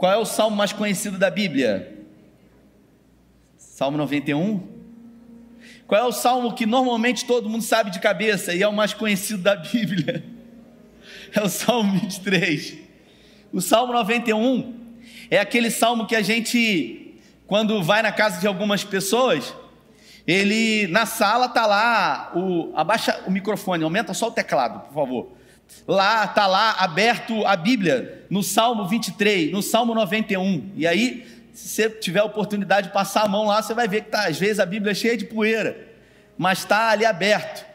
Qual é o salmo mais conhecido da Bíblia? Salmo 91? Qual é o salmo que normalmente todo mundo sabe de cabeça e é o mais conhecido da Bíblia? É o Salmo 23. O Salmo 91 é aquele salmo que a gente, quando vai na casa de algumas pessoas, ele na sala tá lá, o, abaixa o microfone, aumenta só o teclado, por favor. Lá tá lá aberto a Bíblia no Salmo 23, no Salmo 91. E aí, se você tiver a oportunidade de passar a mão lá, você vai ver que tá, às vezes a Bíblia é cheia de poeira, mas está ali aberto.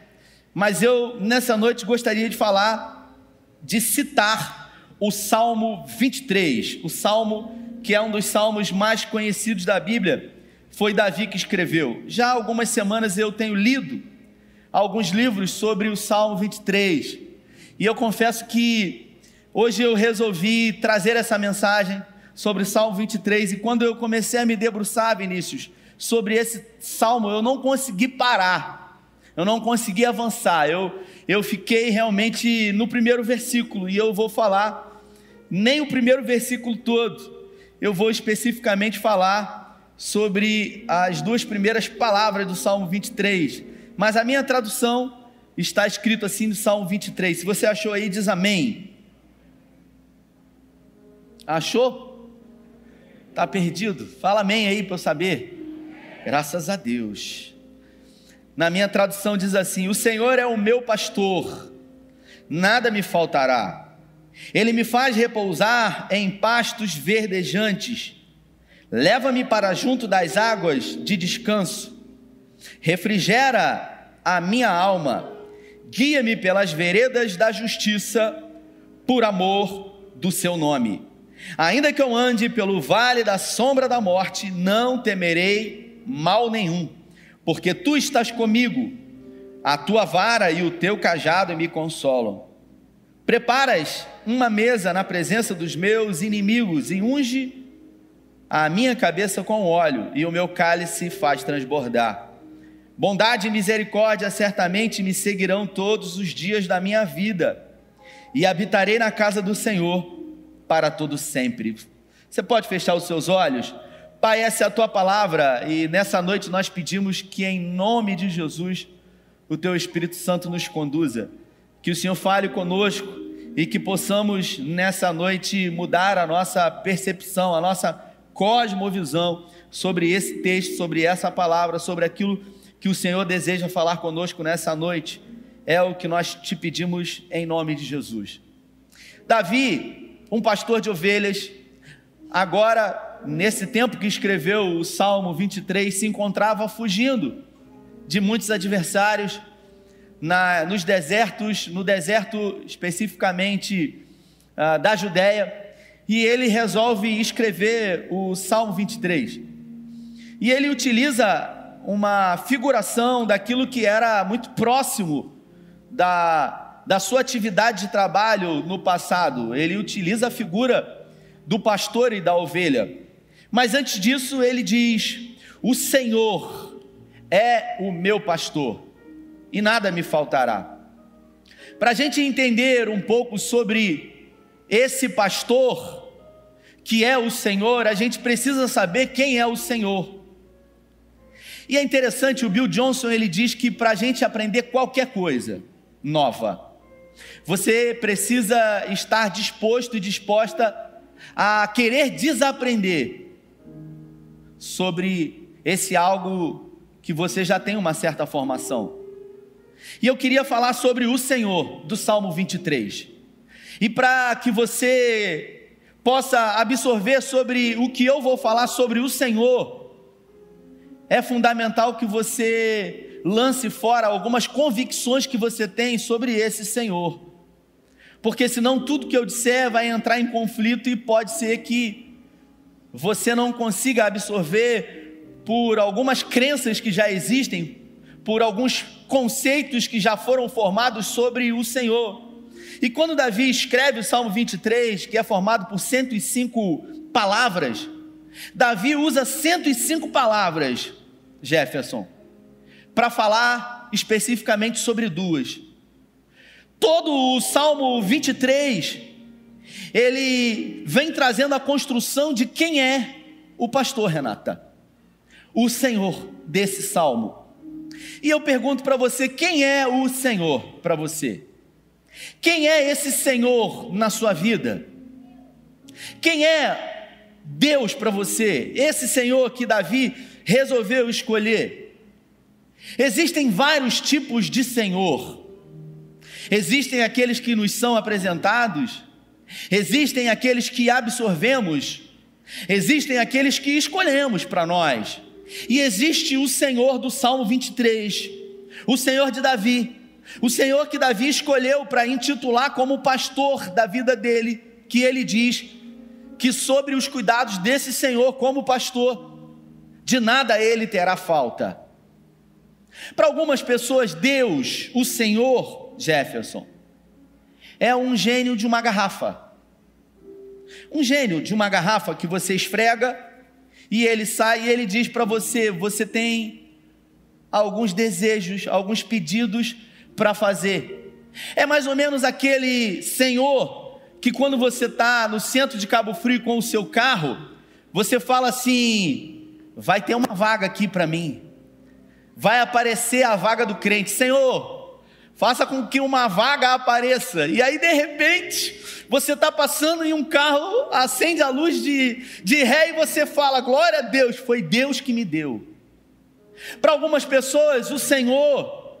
Mas eu nessa noite gostaria de falar de citar o Salmo 23, o salmo que é um dos salmos mais conhecidos da Bíblia, foi Davi que escreveu. Já há algumas semanas eu tenho lido alguns livros sobre o Salmo 23. E eu confesso que hoje eu resolvi trazer essa mensagem sobre Salmo 23 e quando eu comecei a me debruçar, Vinícius, sobre esse salmo, eu não consegui parar. Eu não consegui avançar. Eu eu fiquei realmente no primeiro versículo e eu vou falar nem o primeiro versículo todo. Eu vou especificamente falar sobre as duas primeiras palavras do Salmo 23, mas a minha tradução está escrito assim no Salmo 23. Se você achou aí, diz amém. Achou? Está perdido? Fala amém aí para eu saber. Graças a Deus. Na minha tradução diz assim: O Senhor é o meu pastor, nada me faltará. Ele me faz repousar em pastos verdejantes Leva-me para junto das águas de descanso, refrigera a minha alma, guia-me pelas veredas da justiça, por amor do seu nome. Ainda que eu ande pelo vale da sombra da morte, não temerei mal nenhum, porque tu estás comigo, a tua vara e o teu cajado me consolam. Preparas uma mesa na presença dos meus inimigos e unge a minha cabeça com óleo e o meu cálice faz transbordar. Bondade e misericórdia certamente me seguirão todos os dias da minha vida, e habitarei na casa do Senhor para todo sempre. Você pode fechar os seus olhos? Pai, essa é a tua palavra, e nessa noite nós pedimos que, em nome de Jesus, o teu Espírito Santo nos conduza, que o Senhor fale conosco e que possamos nessa noite mudar a nossa percepção, a nossa cosmovisão sobre esse texto, sobre essa palavra, sobre aquilo que o Senhor deseja falar conosco nessa noite. É o que nós te pedimos em nome de Jesus. Davi, um pastor de ovelhas, agora, nesse tempo que escreveu o Salmo 23, se encontrava fugindo de muitos adversários na, nos desertos, no deserto especificamente uh, da Judéia e ele resolve escrever o Salmo 23. E ele utiliza uma figuração daquilo que era muito próximo da, da sua atividade de trabalho no passado. Ele utiliza a figura do pastor e da ovelha. Mas antes disso, ele diz: O Senhor é o meu pastor e nada me faltará. Para a gente entender um pouco sobre esse pastor, que é o Senhor, a gente precisa saber quem é o Senhor. E é interessante, o Bill Johnson ele diz que para a gente aprender qualquer coisa nova, você precisa estar disposto e disposta a querer desaprender sobre esse algo que você já tem uma certa formação. E eu queria falar sobre o Senhor, do Salmo 23. E para que você possa absorver sobre o que eu vou falar sobre o Senhor, é fundamental que você lance fora algumas convicções que você tem sobre esse Senhor. Porque senão tudo que eu disser vai entrar em conflito e pode ser que você não consiga absorver por algumas crenças que já existem, por alguns conceitos que já foram formados sobre o Senhor. E quando Davi escreve o Salmo 23, que é formado por 105 palavras, Davi usa 105 palavras, Jefferson, para falar especificamente sobre duas. Todo o Salmo 23, ele vem trazendo a construção de quem é o pastor, Renata, o Senhor desse salmo. E eu pergunto para você: quem é o Senhor para você? Quem é esse Senhor na sua vida? Quem é Deus para você? Esse Senhor que Davi resolveu escolher. Existem vários tipos de Senhor. Existem aqueles que nos são apresentados, existem aqueles que absorvemos, existem aqueles que escolhemos para nós, e existe o Senhor do Salmo 23, o Senhor de Davi, o Senhor que Davi escolheu para intitular como pastor da vida dele, que ele diz que sobre os cuidados desse Senhor como pastor, de nada ele terá falta. Para algumas pessoas, Deus, o Senhor, Jefferson, é um gênio de uma garrafa. Um gênio de uma garrafa que você esfrega e ele sai e ele diz para você: você tem alguns desejos, alguns pedidos para fazer. É mais ou menos aquele senhor que, quando você está no centro de Cabo Frio com o seu carro, você fala assim: vai ter uma vaga aqui para mim vai aparecer a vaga do crente. Senhor, faça com que uma vaga apareça. E aí, de repente, você está passando em um carro, acende a luz de, de ré e você fala: Glória a Deus, foi Deus que me deu. Para algumas pessoas, o Senhor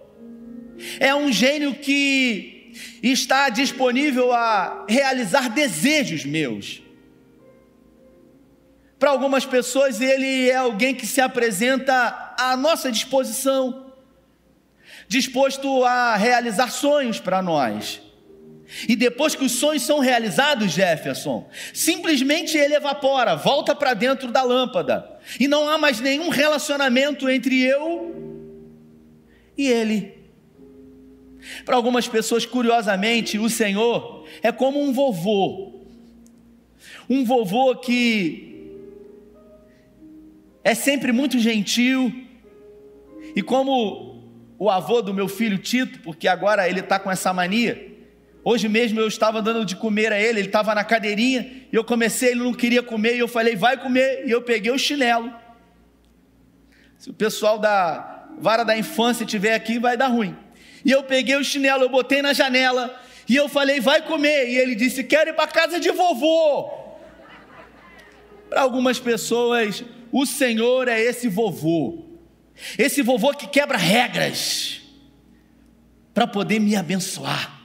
é um gênio que está disponível a realizar desejos meus. Para algumas pessoas, ele é alguém que se apresenta à nossa disposição, disposto a realizar sonhos para nós. E depois que os sonhos são realizados, Jefferson, simplesmente ele evapora, volta para dentro da lâmpada. E não há mais nenhum relacionamento entre eu e ele. Para algumas pessoas, curiosamente, o Senhor é como um vovô. Um vovô que é sempre muito gentil. E como o avô do meu filho Tito, porque agora ele está com essa mania. Hoje mesmo eu estava dando de comer a ele, ele estava na cadeirinha, e eu comecei, ele não queria comer, e eu falei, vai comer, e eu peguei o chinelo. Se o pessoal da vara da infância estiver aqui, vai dar ruim. E eu peguei o chinelo, eu botei na janela, e eu falei, vai comer. E ele disse, quero ir para casa de vovô. Para algumas pessoas, o Senhor é esse vovô, esse vovô que quebra regras para poder me abençoar.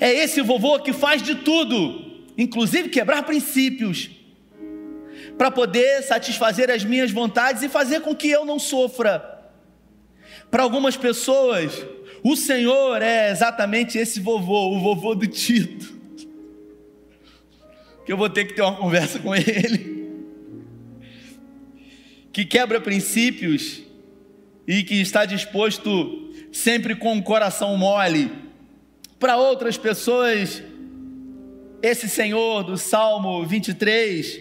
É esse vovô que faz de tudo, inclusive quebrar princípios, para poder satisfazer as minhas vontades e fazer com que eu não sofra. Para algumas pessoas, o Senhor é exatamente esse vovô, o vovô do Tito. Que eu vou ter que ter uma conversa com ele que quebra princípios e que está disposto sempre com o coração mole. Para outras pessoas, esse Senhor do Salmo 23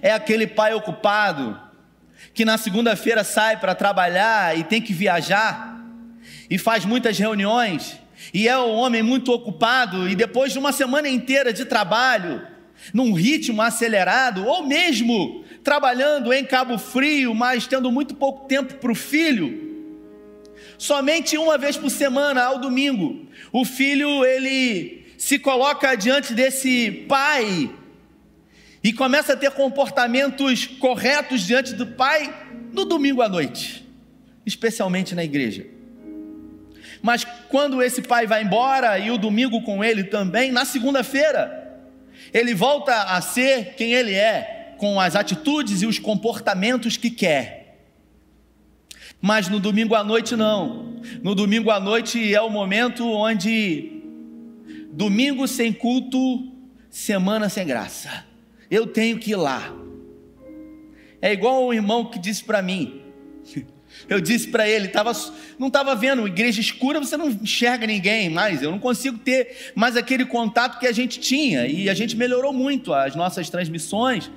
é aquele pai ocupado que na segunda-feira sai para trabalhar e tem que viajar e faz muitas reuniões e é um homem muito ocupado e depois de uma semana inteira de trabalho, num ritmo acelerado, ou mesmo trabalhando em Cabo Frio, mas tendo muito pouco tempo para o filho, somente uma vez por semana, ao domingo, o filho ele se coloca diante desse pai e começa a ter comportamentos corretos diante do pai no domingo à noite, especialmente na igreja. Mas quando esse pai vai embora e o domingo com ele também, na segunda-feira, ele volta a ser quem ele é, com as atitudes e os comportamentos que quer. Mas no domingo à noite não. No domingo à noite é o momento onde domingo sem culto, semana sem graça. Eu tenho que ir lá. É igual o irmão que disse para mim. Eu disse para ele, tava, não estava vendo, igreja escura, você não enxerga ninguém mais. Eu não consigo ter mais aquele contato que a gente tinha. E a gente melhorou muito as nossas transmissões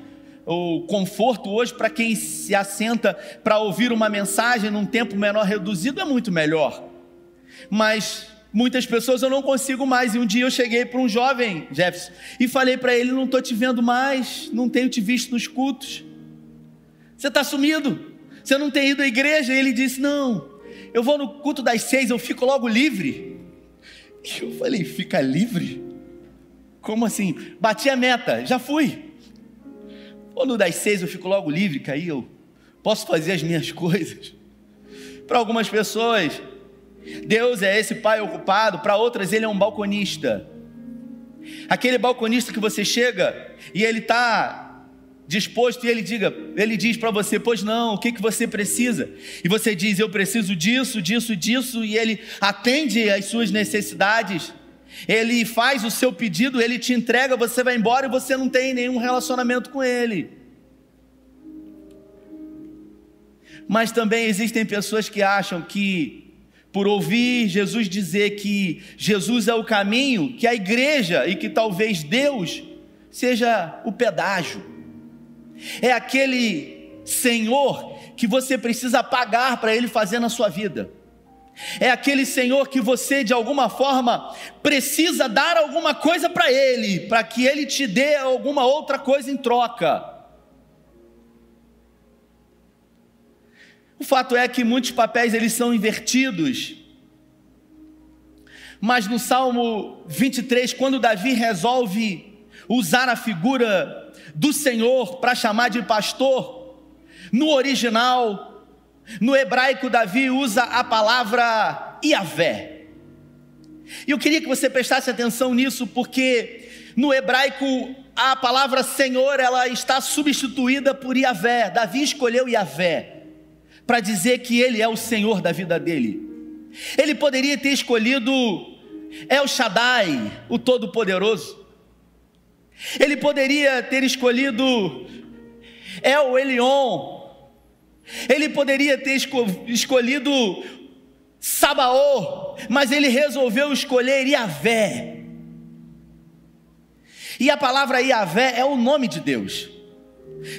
o conforto hoje para quem se assenta para ouvir uma mensagem num tempo menor reduzido é muito melhor. Mas muitas pessoas eu não consigo mais. E um dia eu cheguei para um jovem, Jefferson, e falei para ele: Não estou te vendo mais, não tenho te visto nos cultos. Você está sumido, você não tem ido à igreja. E ele disse: Não, eu vou no culto das seis, eu fico logo livre. E eu falei: Fica livre? Como assim? Bati a meta, já fui. Ou no das seis eu fico logo livre, que aí eu posso fazer as minhas coisas. Para algumas pessoas, Deus é esse pai ocupado, para outras, ele é um balconista. Aquele balconista que você chega e ele está disposto e ele diga, ele diz para você, pois não, o que que você precisa? E você diz, eu preciso disso, disso, disso, e ele atende às suas necessidades. Ele faz o seu pedido, ele te entrega, você vai embora e você não tem nenhum relacionamento com ele. Mas também existem pessoas que acham que por ouvir Jesus dizer que Jesus é o caminho, que a igreja e que talvez Deus seja o pedágio. É aquele Senhor que você precisa pagar para Ele fazer na sua vida. É aquele Senhor que você, de alguma forma, precisa dar alguma coisa para Ele, para que Ele te dê alguma outra coisa em troca. O fato é que muitos papéis eles são invertidos. Mas no Salmo 23, quando Davi resolve usar a figura do Senhor para chamar de pastor, no original, no hebraico, Davi usa a palavra Iavé. E eu queria que você prestasse atenção nisso, porque no hebraico a palavra Senhor ela está substituída por Iavé. Davi escolheu Iavé para dizer que Ele é o Senhor da vida dele. Ele poderia ter escolhido El Shaddai, o Todo-Poderoso. Ele poderia ter escolhido El Elion. Ele poderia ter esco escolhido Sabaô, mas ele resolveu escolher Iavé. E a palavra Iavé é o nome de Deus.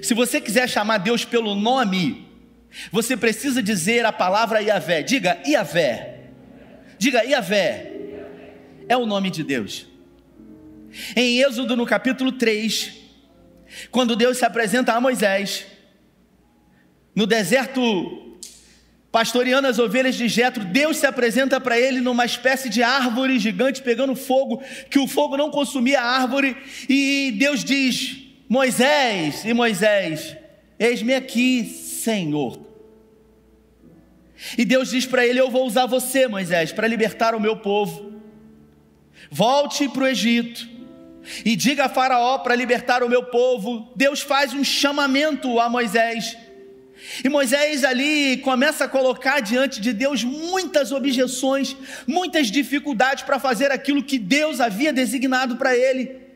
Se você quiser chamar Deus pelo nome, você precisa dizer a palavra Iavé. Diga Iavé. Diga Iavé. É o nome de Deus. Em Êxodo, no capítulo 3, quando Deus se apresenta a Moisés, no deserto pastoreando as ovelhas de Jetro, Deus se apresenta para ele numa espécie de árvore gigante pegando fogo, que o fogo não consumia a árvore, e Deus diz: Moisés, e Moisés, eis-me aqui, Senhor. E Deus diz para ele: Eu vou usar você, Moisés, para libertar o meu povo. Volte para o Egito e diga a Faraó para libertar o meu povo. Deus faz um chamamento a Moisés. E Moisés ali começa a colocar diante de Deus muitas objeções, muitas dificuldades para fazer aquilo que Deus havia designado para ele.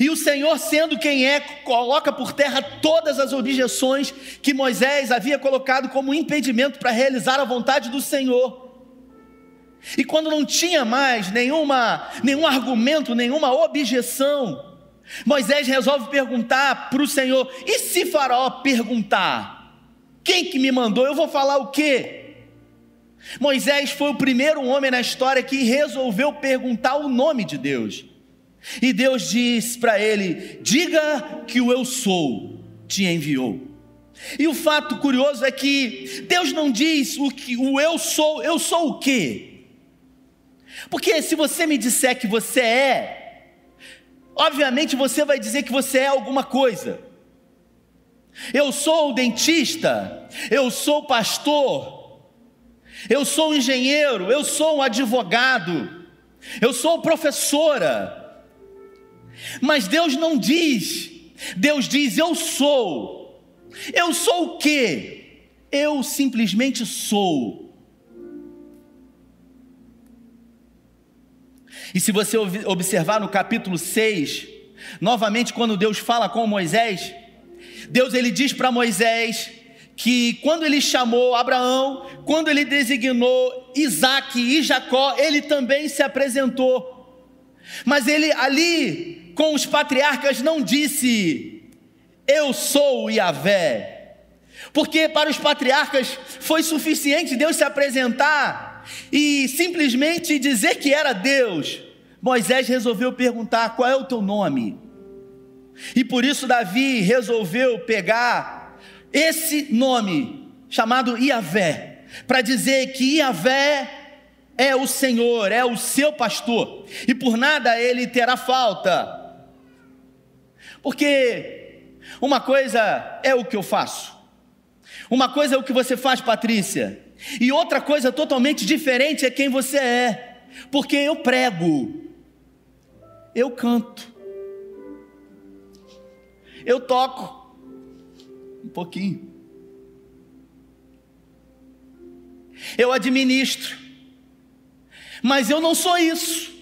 E o Senhor, sendo quem é, coloca por terra todas as objeções que Moisés havia colocado como impedimento para realizar a vontade do Senhor. E quando não tinha mais nenhuma, nenhum argumento, nenhuma objeção, Moisés resolve perguntar para o Senhor: e se Faraó perguntar, quem que me mandou? Eu vou falar o quê? Moisés foi o primeiro homem na história que resolveu perguntar o nome de Deus. E Deus diz para ele: diga que o eu sou te enviou. E o fato curioso é que Deus não diz o que o eu sou, eu sou o quê? Porque se você me disser que você é, obviamente você vai dizer que você é alguma coisa. Eu sou dentista, eu sou pastor, eu sou engenheiro, eu sou um advogado, eu sou professora, mas Deus não diz, Deus diz: Eu sou. Eu sou o quê? Eu simplesmente sou. E se você observar no capítulo 6, novamente quando Deus fala com Moisés, Deus ele diz para Moisés que quando ele chamou Abraão, quando ele designou Isaac e Jacó, ele também se apresentou. Mas ele ali com os patriarcas não disse: Eu sou Yahvé. Porque para os patriarcas foi suficiente Deus se apresentar e simplesmente dizer que era Deus, Moisés resolveu perguntar: qual é o teu nome? E por isso Davi resolveu pegar esse nome, chamado Iavé, para dizer que Iavé é o Senhor, é o seu pastor, e por nada ele terá falta. Porque uma coisa é o que eu faço, uma coisa é o que você faz, Patrícia, e outra coisa totalmente diferente é quem você é, porque eu prego, eu canto, eu toco um pouquinho, eu administro, mas eu não sou isso.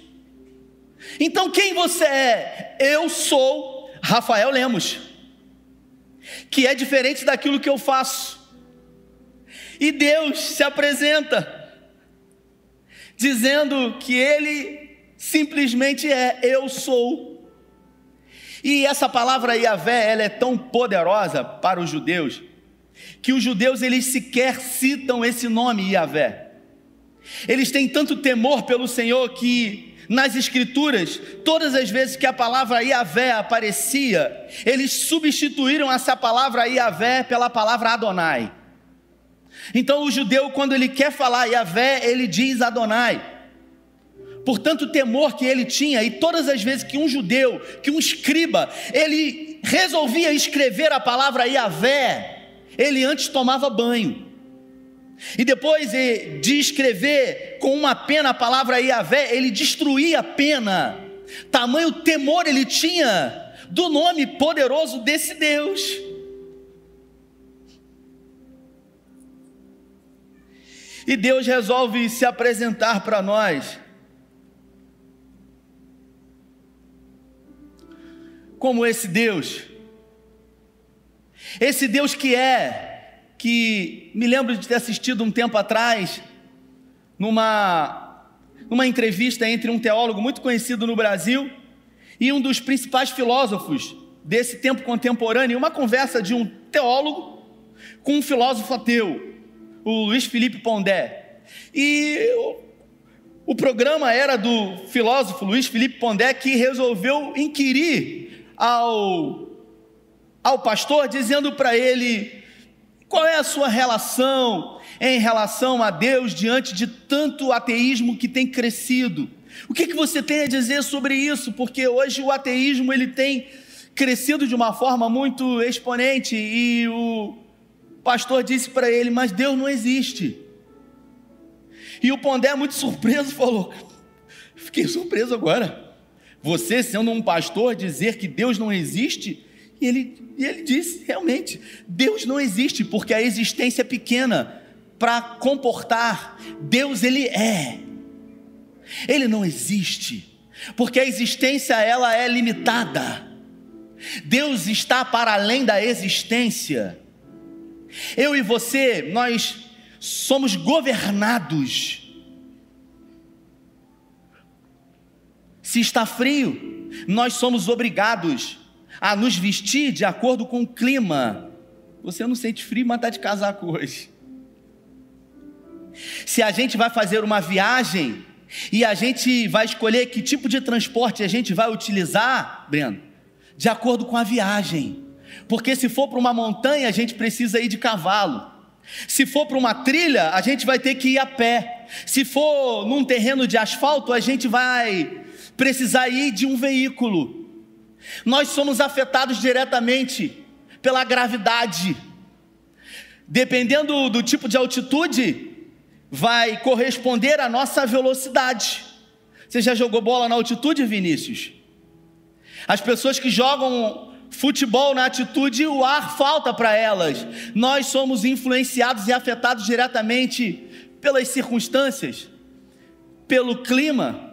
Então quem você é? Eu sou Rafael Lemos, que é diferente daquilo que eu faço. E Deus se apresenta, dizendo que Ele simplesmente é: Eu sou. E essa palavra Yahvé, ela é tão poderosa para os judeus, que os judeus eles sequer citam esse nome Yahvé. Eles têm tanto temor pelo Senhor que nas escrituras, todas as vezes que a palavra Yahvé aparecia, eles substituíram essa palavra Yahvé pela palavra Adonai. Então o judeu, quando ele quer falar Yahvé, ele diz Adonai. Por tanto temor que ele tinha, e todas as vezes que um judeu, que um escriba, ele resolvia escrever a palavra Yahvé, ele antes tomava banho. E depois de escrever com uma pena a palavra Iavé, ele destruía a pena. Tamanho temor ele tinha do nome poderoso desse Deus. E Deus resolve se apresentar para nós. Como esse Deus. Esse Deus que é que me lembro de ter assistido um tempo atrás, numa, numa entrevista entre um teólogo muito conhecido no Brasil e um dos principais filósofos desse tempo contemporâneo, uma conversa de um teólogo com um filósofo ateu, o Luiz Felipe Pondé. E o, programa era do filósofo Luiz Felipe Pondé que resolveu inquirir ao, ao pastor, dizendo para ele qual é a sua relação em relação a Deus diante de tanto ateísmo que tem crescido? O que, que você tem a dizer sobre isso? Porque hoje o ateísmo ele tem crescido de uma forma muito exponente e o pastor disse para ele: Mas Deus não existe. E o Pondé, muito surpreso, falou: Fiquei surpreso agora. Você, sendo um pastor, dizer que Deus não existe? E ele, e ele disse: realmente, Deus não existe, porque a existência é pequena para comportar. Deus, ele é. Ele não existe, porque a existência ela é limitada. Deus está para além da existência. Eu e você, nós somos governados. Se está frio, nós somos obrigados a nos vestir de acordo com o clima. Você não sente frio, mas está de casaco hoje. Se a gente vai fazer uma viagem e a gente vai escolher que tipo de transporte a gente vai utilizar, Breno, de acordo com a viagem. Porque se for para uma montanha, a gente precisa ir de cavalo. Se for para uma trilha, a gente vai ter que ir a pé. Se for num terreno de asfalto, a gente vai precisar ir de um veículo. Nós somos afetados diretamente pela gravidade. Dependendo do tipo de altitude, vai corresponder à nossa velocidade. Você já jogou bola na altitude, Vinícius? As pessoas que jogam futebol na altitude, o ar falta para elas. Nós somos influenciados e afetados diretamente pelas circunstâncias, pelo clima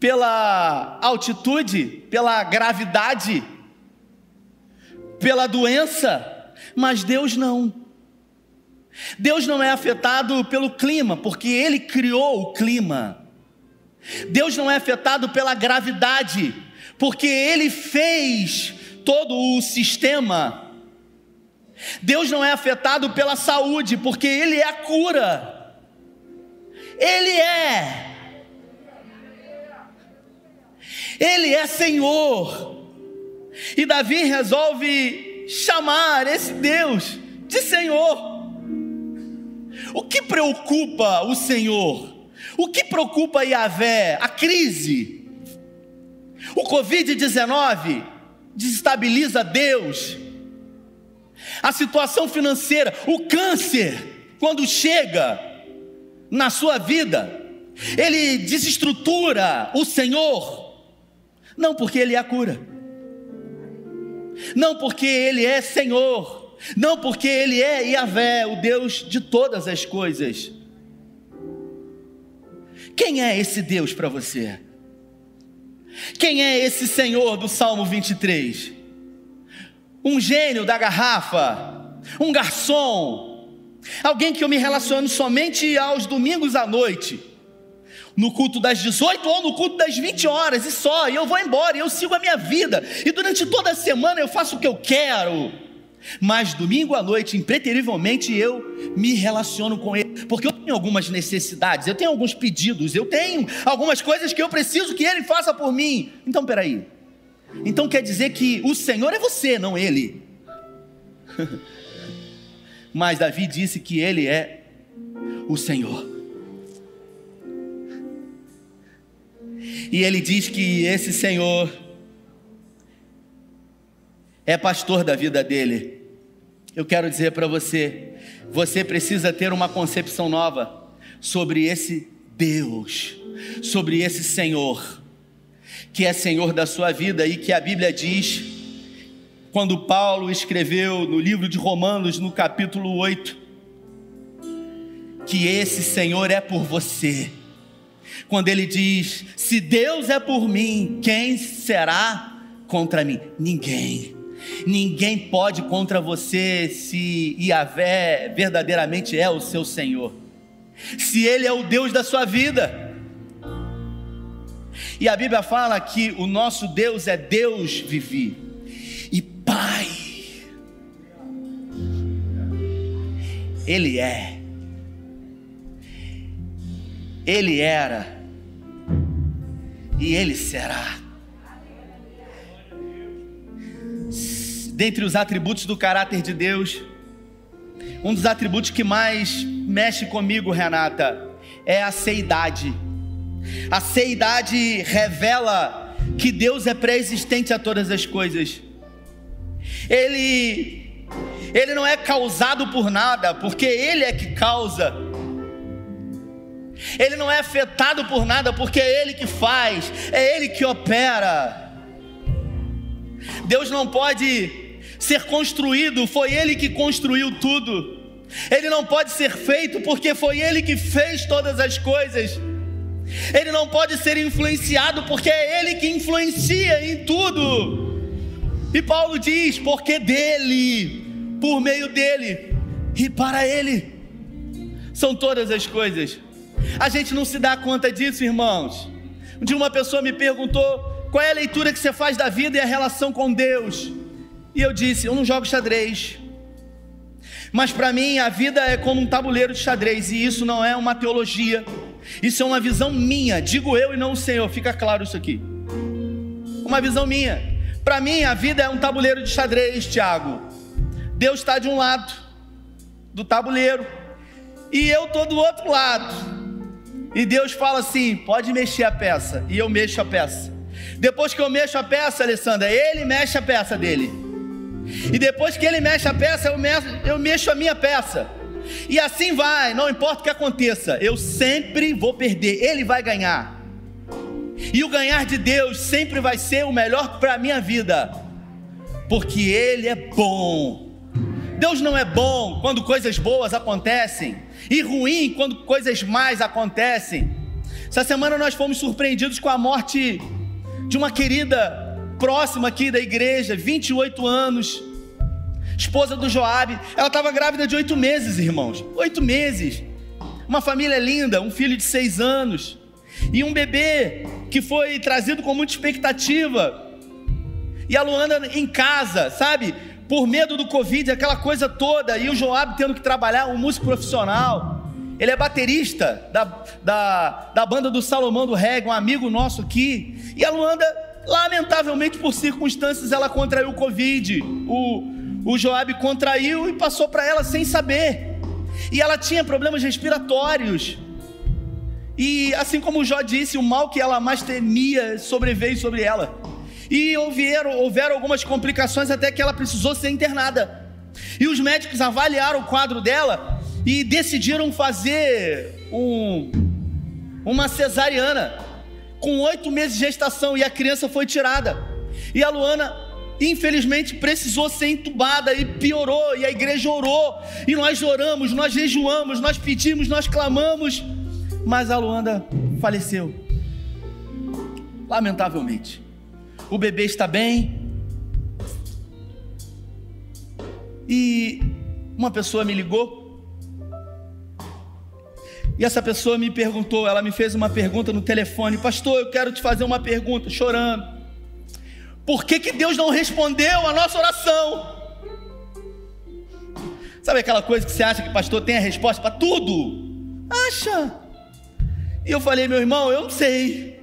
pela altitude, pela gravidade, pela doença, mas Deus não. Deus não é afetado pelo clima, porque Ele criou o clima. Deus não é afetado pela gravidade, porque Ele fez todo o sistema. Deus não é afetado pela saúde, porque Ele é a cura. Ele é. Ele é Senhor. E Davi resolve chamar esse Deus de Senhor. O que preocupa o Senhor? O que preocupa Yahvé? A crise. O Covid-19 desestabiliza Deus. A situação financeira, o câncer, quando chega na sua vida, ele desestrutura o Senhor. Não porque ele é a cura. Não porque ele é Senhor. Não porque ele é Yahvé, o Deus de todas as coisas. Quem é esse Deus para você? Quem é esse Senhor do Salmo 23? Um gênio da garrafa? Um garçom? Alguém que eu me relaciono somente aos domingos à noite? No culto das 18 ou no culto das 20 horas e só, e eu vou embora, e eu sigo a minha vida, e durante toda a semana eu faço o que eu quero. Mas domingo à noite, impreterivelmente, eu me relaciono com Ele, porque eu tenho algumas necessidades, eu tenho alguns pedidos, eu tenho algumas coisas que eu preciso que Ele faça por mim. Então, peraí. Então quer dizer que o Senhor é você, não Ele. Mas Davi disse que Ele é o Senhor. E ele diz que esse Senhor é pastor da vida dele. Eu quero dizer para você, você precisa ter uma concepção nova sobre esse Deus, sobre esse Senhor, que é Senhor da sua vida e que a Bíblia diz, quando Paulo escreveu no livro de Romanos, no capítulo 8, que esse Senhor é por você. Quando ele diz: Se Deus é por mim, quem será contra mim? Ninguém. Ninguém pode contra você se Yahvé verdadeiramente é o seu Senhor. Se Ele é o Deus da sua vida. E a Bíblia fala que o nosso Deus é Deus vivi e Pai. Ele é. Ele era. E ele será. dentre os atributos do caráter de Deus, um dos atributos que mais mexe comigo, Renata, é a seidade. A seidade revela que Deus é pré-existente a todas as coisas. Ele ele não é causado por nada, porque ele é que causa. Ele não é afetado por nada, porque é ele que faz, é ele que opera. Deus não pode ser construído, foi Ele que construiu tudo. Ele não pode ser feito porque foi Ele que fez todas as coisas. Ele não pode ser influenciado porque é Ele que influencia em tudo. E Paulo diz: porque dele, por meio dele e para Ele, são todas as coisas. A gente não se dá conta disso, irmãos. Um dia uma pessoa me perguntou qual é a leitura que você faz da vida e a relação com Deus. E eu disse: Eu não jogo xadrez. Mas para mim a vida é como um tabuleiro de xadrez, e isso não é uma teologia, isso é uma visão minha, digo eu e não o Senhor, fica claro isso aqui. Uma visão minha. Para mim a vida é um tabuleiro de xadrez, Tiago. Deus está de um lado do tabuleiro, e eu estou do outro lado. E Deus fala assim: pode mexer a peça, e eu mexo a peça. Depois que eu mexo a peça, Alessandra, ele mexe a peça dele. E depois que ele mexe a peça, eu mexo, eu mexo a minha peça. E assim vai, não importa o que aconteça, eu sempre vou perder, ele vai ganhar. E o ganhar de Deus sempre vai ser o melhor para a minha vida, porque Ele é bom. Deus não é bom quando coisas boas acontecem, e ruim quando coisas mais acontecem. Essa semana nós fomos surpreendidos com a morte de uma querida próxima aqui da igreja, 28 anos, esposa do Joabe. Ela estava grávida de oito meses, irmãos. Oito meses. Uma família linda, um filho de seis anos. E um bebê que foi trazido com muita expectativa. E a Luana em casa, sabe? Por medo do Covid, aquela coisa toda. E o Joabe tendo que trabalhar, um músico profissional. Ele é baterista da, da, da banda do Salomão do Reggae, um amigo nosso aqui. E a Luanda, lamentavelmente por circunstâncias, ela contraiu o Covid. O, o Joab contraiu e passou para ela sem saber. E ela tinha problemas respiratórios. E assim como o Jó disse, o mal que ela mais temia sobreveio sobre ela. E houveram, houveram algumas complicações até que ela precisou ser internada. E os médicos avaliaram o quadro dela e decidiram fazer um, uma cesariana com oito meses de gestação e a criança foi tirada. E a Luana, infelizmente, precisou ser entubada e piorou. E a igreja orou. E nós oramos, nós jejuamos, nós pedimos, nós clamamos. Mas a Luanda faleceu. Lamentavelmente. O bebê está bem. E uma pessoa me ligou e essa pessoa me perguntou, ela me fez uma pergunta no telefone: Pastor, eu quero te fazer uma pergunta, chorando. Por que, que Deus não respondeu a nossa oração? Sabe aquela coisa que você acha que pastor tem a resposta para tudo? Acha. E eu falei, meu irmão, eu não sei.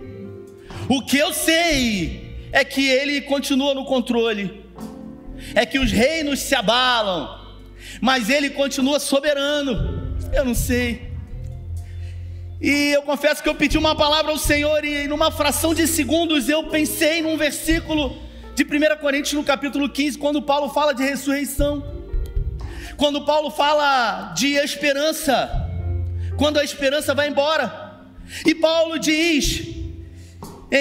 O que eu sei é que ele continua no controle. É que os reinos se abalam, mas ele continua soberano. Eu não sei. E eu confesso que eu pedi uma palavra ao Senhor e numa fração de segundos eu pensei num versículo de 1 Coríntios no capítulo 15, quando Paulo fala de ressurreição. Quando Paulo fala de esperança, quando a esperança vai embora. E Paulo diz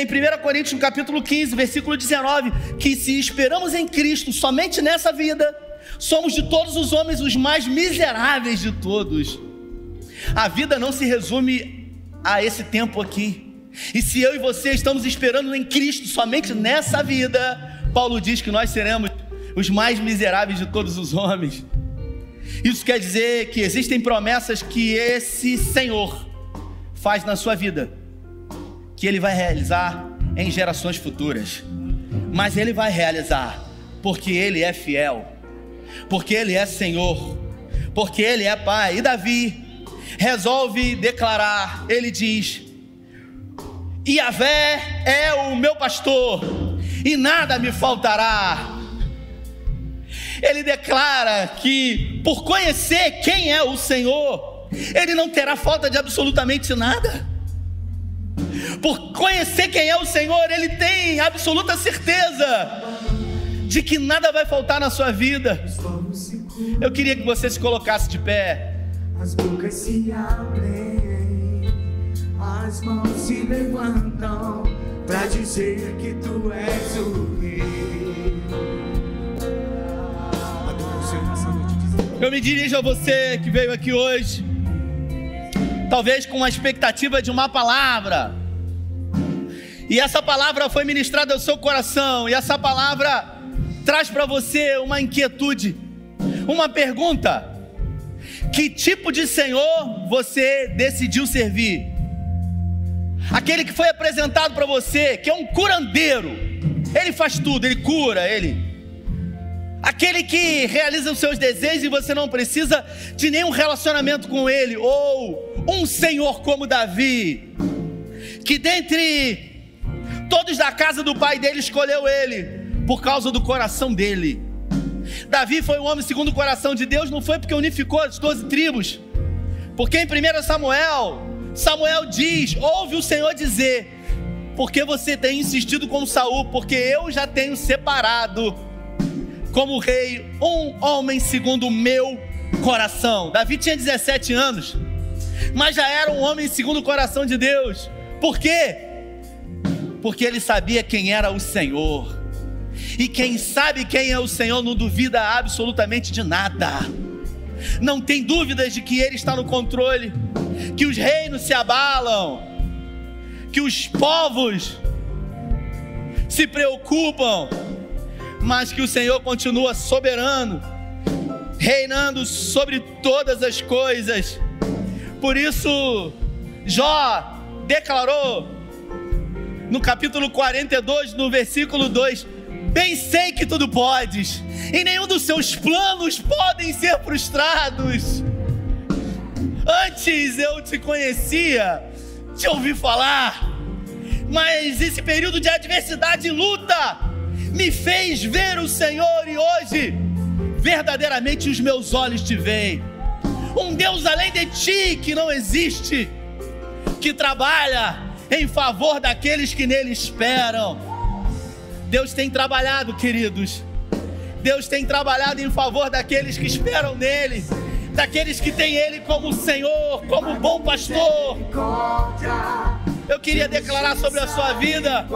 em 1 Coríntios no capítulo 15, versículo 19, que se esperamos em Cristo somente nessa vida, somos de todos os homens os mais miseráveis de todos. A vida não se resume a esse tempo aqui. E se eu e você estamos esperando em Cristo somente nessa vida, Paulo diz que nós seremos os mais miseráveis de todos os homens. Isso quer dizer que existem promessas que esse Senhor faz na sua vida, que ele vai realizar em gerações futuras. Mas ele vai realizar porque ele é fiel, porque ele é Senhor, porque ele é Pai. E Davi, resolve declarar, ele diz: Iavé é o meu pastor, e nada me faltará. Ele declara que, por conhecer quem é o Senhor, ele não terá falta de absolutamente nada. Por conhecer quem é o Senhor, ele tem absoluta certeza de que nada vai faltar na sua vida. Eu queria que você se colocasse de pé as bocas se abrem, as mãos se levantam para dizer que tu és o rei. Eu me dirijo a você que veio aqui hoje, talvez com a expectativa de uma palavra, e essa palavra foi ministrada ao seu coração, e essa palavra traz para você uma inquietude, uma pergunta. Que tipo de Senhor você decidiu servir? Aquele que foi apresentado para você, que é um curandeiro, ele faz tudo, ele cura, ele. Aquele que realiza os seus desejos e você não precisa de nenhum relacionamento com ele, ou um Senhor como Davi, que dentre todos da casa do pai dele escolheu ele, por causa do coração dele. Davi foi um homem segundo o coração de Deus, não foi porque unificou as 12 tribos. Porque em 1 Samuel, Samuel diz: Ouve o Senhor dizer, porque você tem insistido com Saul, porque eu já tenho separado como rei um homem segundo o meu coração. Davi tinha 17 anos, mas já era um homem segundo o coração de Deus. Por quê? Porque ele sabia quem era o Senhor. E quem sabe quem é o Senhor não duvida absolutamente de nada. Não tem dúvidas de que Ele está no controle, que os reinos se abalam, que os povos se preocupam, mas que o Senhor continua soberano, reinando sobre todas as coisas. Por isso, Jó declarou no capítulo 42, no versículo 2: Bem sei que tudo podes, e nenhum dos seus planos podem ser frustrados. Antes eu te conhecia, te ouvi falar, mas esse período de adversidade e luta me fez ver o Senhor e hoje verdadeiramente os meus olhos te veem. Um Deus além de ti que não existe, que trabalha em favor daqueles que nele esperam. Deus tem trabalhado, queridos. Deus tem trabalhado em favor daqueles que esperam nele daqueles que têm Ele como Senhor, como bom pastor. Eu queria declarar sobre a sua vida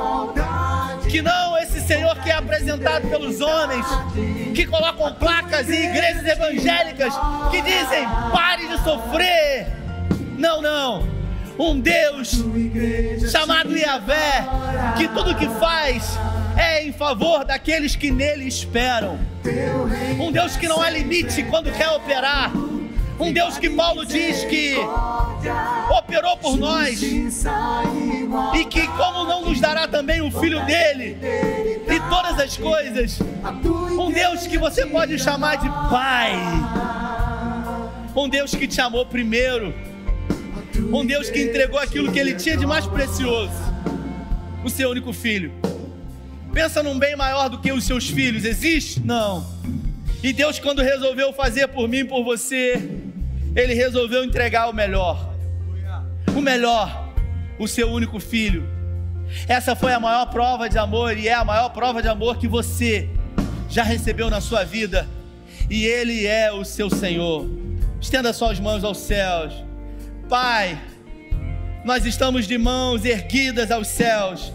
que não esse Senhor que é apresentado pelos homens, que colocam placas em igrejas evangélicas que dizem pare de sofrer. Não, não. Um Deus chamado Yahvé, que tudo que faz é em favor daqueles que nele esperam. Um Deus que não há limite quando quer operar. Um Deus que Paulo diz que operou por nós e que, como não nos dará também o filho dele e todas as coisas, um Deus que você pode chamar de Pai, um Deus que te amou primeiro, um Deus que entregou aquilo que ele tinha de mais precioso, o seu único filho. Pensa num bem maior do que os seus filhos, existe? Não. E Deus, quando resolveu fazer por mim por você, Ele resolveu entregar o melhor. O melhor, o seu único filho. Essa foi a maior prova de amor e é a maior prova de amor que você já recebeu na sua vida. E Ele é o seu Senhor. Estenda suas mãos aos céus. Pai, nós estamos de mãos erguidas aos céus,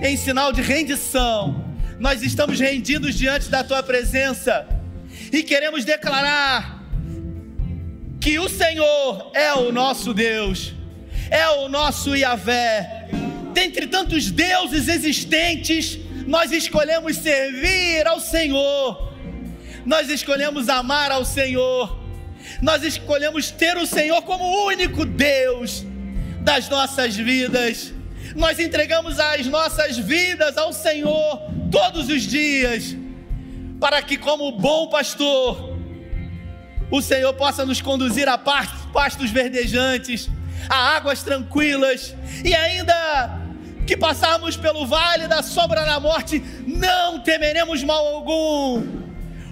em sinal de rendição. Nós estamos rendidos diante da tua presença e queremos declarar que o Senhor é o nosso Deus, é o nosso Yahvé. Dentre tantos deuses existentes, nós escolhemos servir ao Senhor, nós escolhemos amar ao Senhor, nós escolhemos ter o Senhor como único Deus das nossas vidas. Nós entregamos as nossas vidas ao Senhor todos os dias para que, como bom pastor, o Senhor possa nos conduzir a pastos verdejantes, a águas tranquilas, e ainda que passarmos pelo vale da sombra da morte, não temeremos mal algum,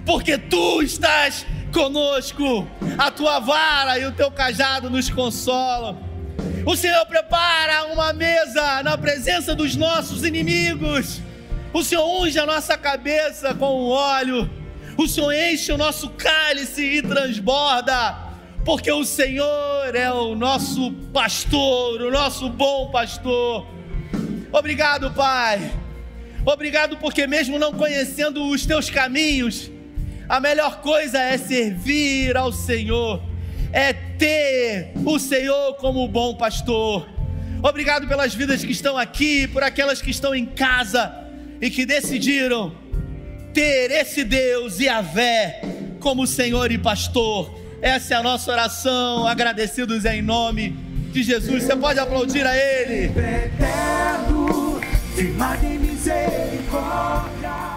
porque tu estás conosco, a tua vara e o teu cajado nos consolam. O Senhor prepara uma mesa na presença dos nossos inimigos. O Senhor unge a nossa cabeça com óleo. O Senhor enche o nosso cálice e transborda. Porque o Senhor é o nosso pastor, o nosso bom pastor. Obrigado, Pai. Obrigado porque, mesmo não conhecendo os teus caminhos, a melhor coisa é servir ao Senhor, é ter o Senhor como bom pastor. Obrigado pelas vidas que estão aqui, por aquelas que estão em casa e que decidiram ter esse Deus e a vé como Senhor e pastor. Essa é a nossa oração, agradecidos em nome de Jesus. Você pode aplaudir a Ele. Eterno, de misericórdia.